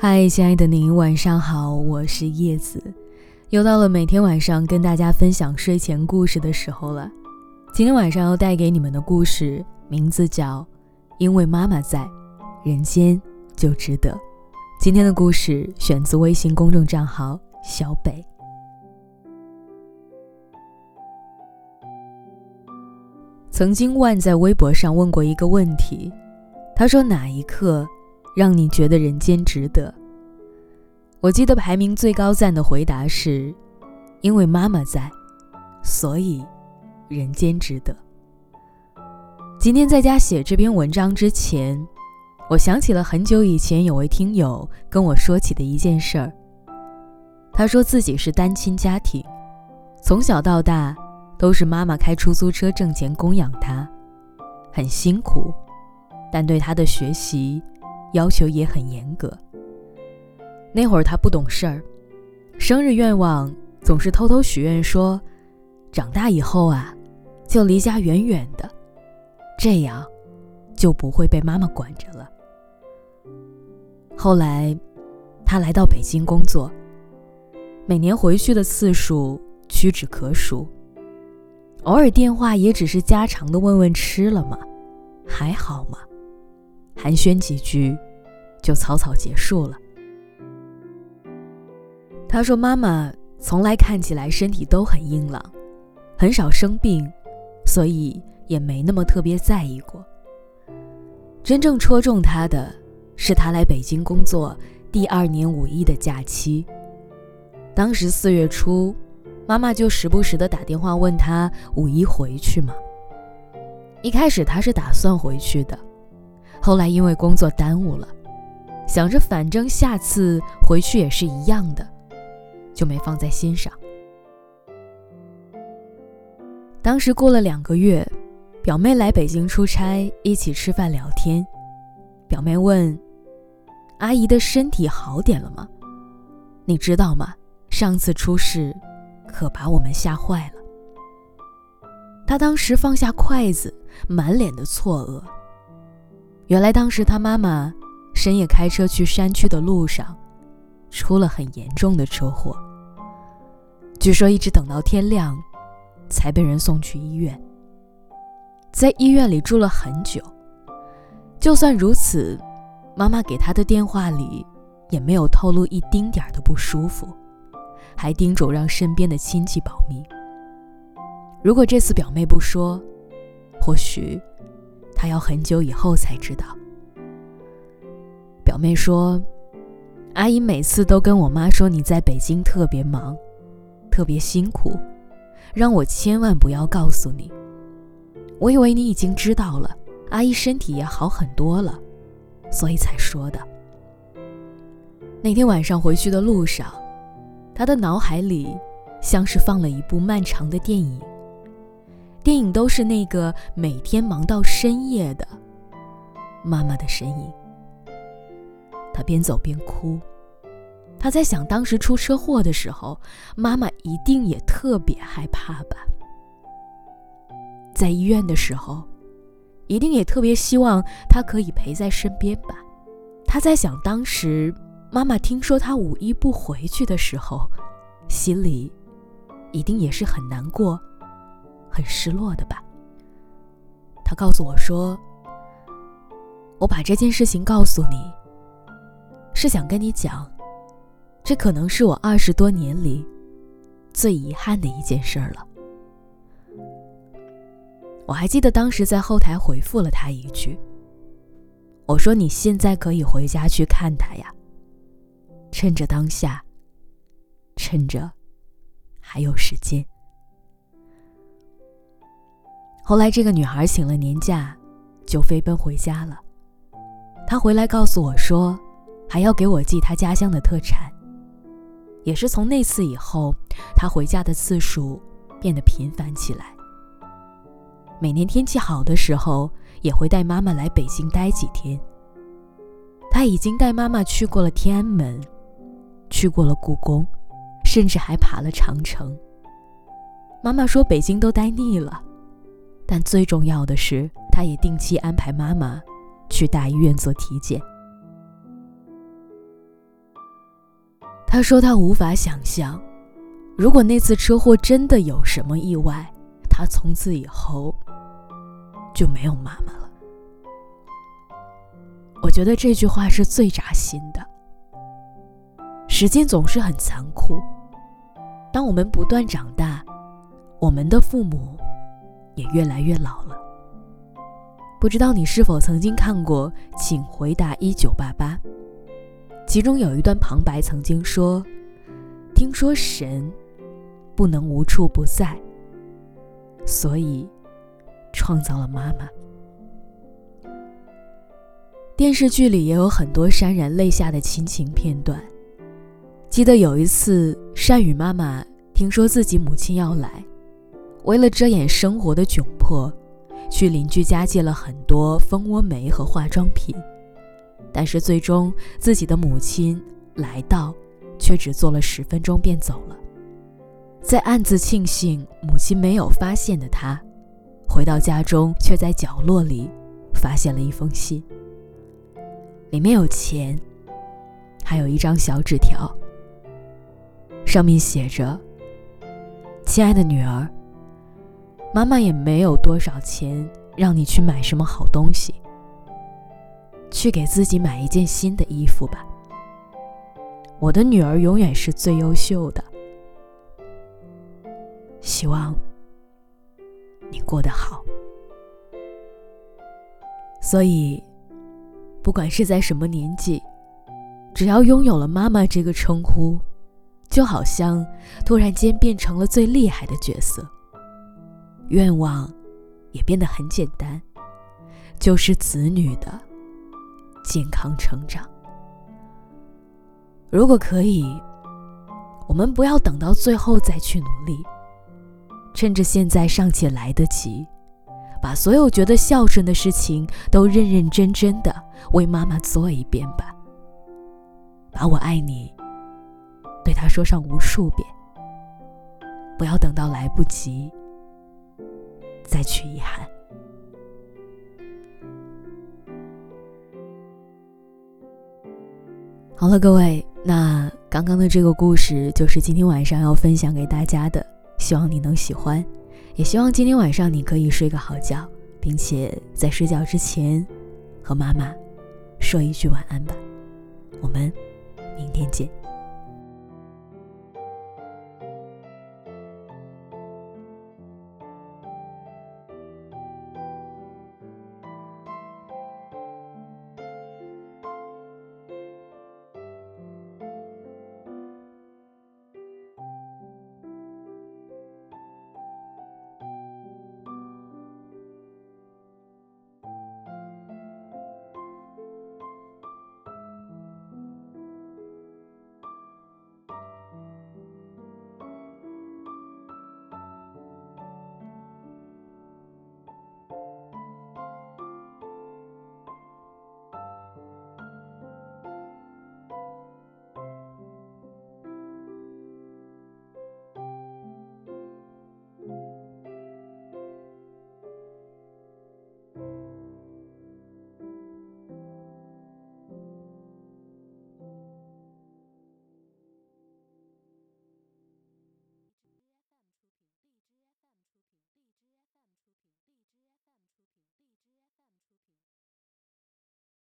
嗨，亲爱的您，晚上好，我是叶子，又到了每天晚上跟大家分享睡前故事的时候了。今天晚上要带给你们的故事名字叫《因为妈妈在，人间就值得》。今天的故事选自微信公众账号小北。曾经万在微博上问过一个问题，他说哪一刻？让你觉得人间值得。我记得排名最高赞的回答是：“因为妈妈在，所以人间值得。”今天在家写这篇文章之前，我想起了很久以前有位听友跟我说起的一件事儿。他说自己是单亲家庭，从小到大都是妈妈开出租车挣钱供养他，很辛苦，但对他的学习。要求也很严格。那会儿他不懂事儿，生日愿望总是偷偷许愿说，长大以后啊，就离家远远的，这样就不会被妈妈管着了。后来，他来到北京工作，每年回去的次数屈指可数，偶尔电话也只是家常的问问吃了吗，还好吗？寒暄几句，就草草结束了。他说：“妈妈从来看起来身体都很硬朗，很少生病，所以也没那么特别在意过。真正戳中他的，是他来北京工作第二年五一的假期。当时四月初，妈妈就时不时的打电话问他五一回去吗？一开始他是打算回去的。”后来因为工作耽误了，想着反正下次回去也是一样的，就没放在心上。当时过了两个月，表妹来北京出差，一起吃饭聊天。表妹问：“阿姨的身体好点了吗？你知道吗？上次出事，可把我们吓坏了。”她当时放下筷子，满脸的错愕。原来当时他妈妈深夜开车去山区的路上，出了很严重的车祸。据说一直等到天亮，才被人送去医院。在医院里住了很久。就算如此，妈妈给他的电话里也没有透露一丁点儿的不舒服，还叮嘱让身边的亲戚保密。如果这次表妹不说，或许……他要很久以后才知道。表妹说：“阿姨每次都跟我妈说你在北京特别忙，特别辛苦，让我千万不要告诉你。我以为你已经知道了，阿姨身体也好很多了，所以才说的。”那天晚上回去的路上，他的脑海里像是放了一部漫长的电影。电影都是那个每天忙到深夜的妈妈的身影。他边走边哭，他在想，当时出车祸的时候，妈妈一定也特别害怕吧。在医院的时候，一定也特别希望他可以陪在身边吧。他在想，当时妈妈听说他五一不回去的时候，心里一定也是很难过。很失落的吧？他告诉我说：“我把这件事情告诉你，是想跟你讲，这可能是我二十多年里最遗憾的一件事了。”我还记得当时在后台回复了他一句：“我说你现在可以回家去看他呀，趁着当下，趁着还有时间。”后来，这个女孩请了年假，就飞奔回家了。她回来告诉我说，还要给我寄她家乡的特产。也是从那次以后，她回家的次数变得频繁起来。每年天气好的时候，也会带妈妈来北京待几天。她已经带妈妈去过了天安门，去过了故宫，甚至还爬了长城。妈妈说，北京都待腻了。但最重要的是，他也定期安排妈妈去大医院做体检。他说他无法想象，如果那次车祸真的有什么意外，他从此以后就没有妈妈了。我觉得这句话是最扎心的。时间总是很残酷，当我们不断长大，我们的父母也越来越老了。不知道你是否曾经看过《请回答一九八八》，其中有一段旁白曾经说：“听说神不能无处不在，所以创造了妈妈。”电视剧里也有很多潸然泪下的亲情片段。记得有一次，善宇妈妈听说自己母亲要来，为了遮掩生活的窘迫。去邻居家借了很多蜂窝煤和化妆品，但是最终自己的母亲来到，却只坐了十分钟便走了。在暗自庆幸母亲没有发现的他，回到家中却在角落里发现了一封信，里面有钱，还有一张小纸条，上面写着：“亲爱的女儿。”妈妈也没有多少钱让你去买什么好东西，去给自己买一件新的衣服吧。我的女儿永远是最优秀的，希望你过得好。所以，不管是在什么年纪，只要拥有了妈妈这个称呼，就好像突然间变成了最厉害的角色。愿望也变得很简单，就是子女的健康成长。如果可以，我们不要等到最后再去努力，趁着现在尚且来得及，把所有觉得孝顺的事情都认认真真的为妈妈做一遍吧。把我爱你对他说上无数遍，不要等到来不及。再去遗憾。好了，各位，那刚刚的这个故事就是今天晚上要分享给大家的，希望你能喜欢，也希望今天晚上你可以睡个好觉，并且在睡觉之前和妈妈说一句晚安吧。我们明天见。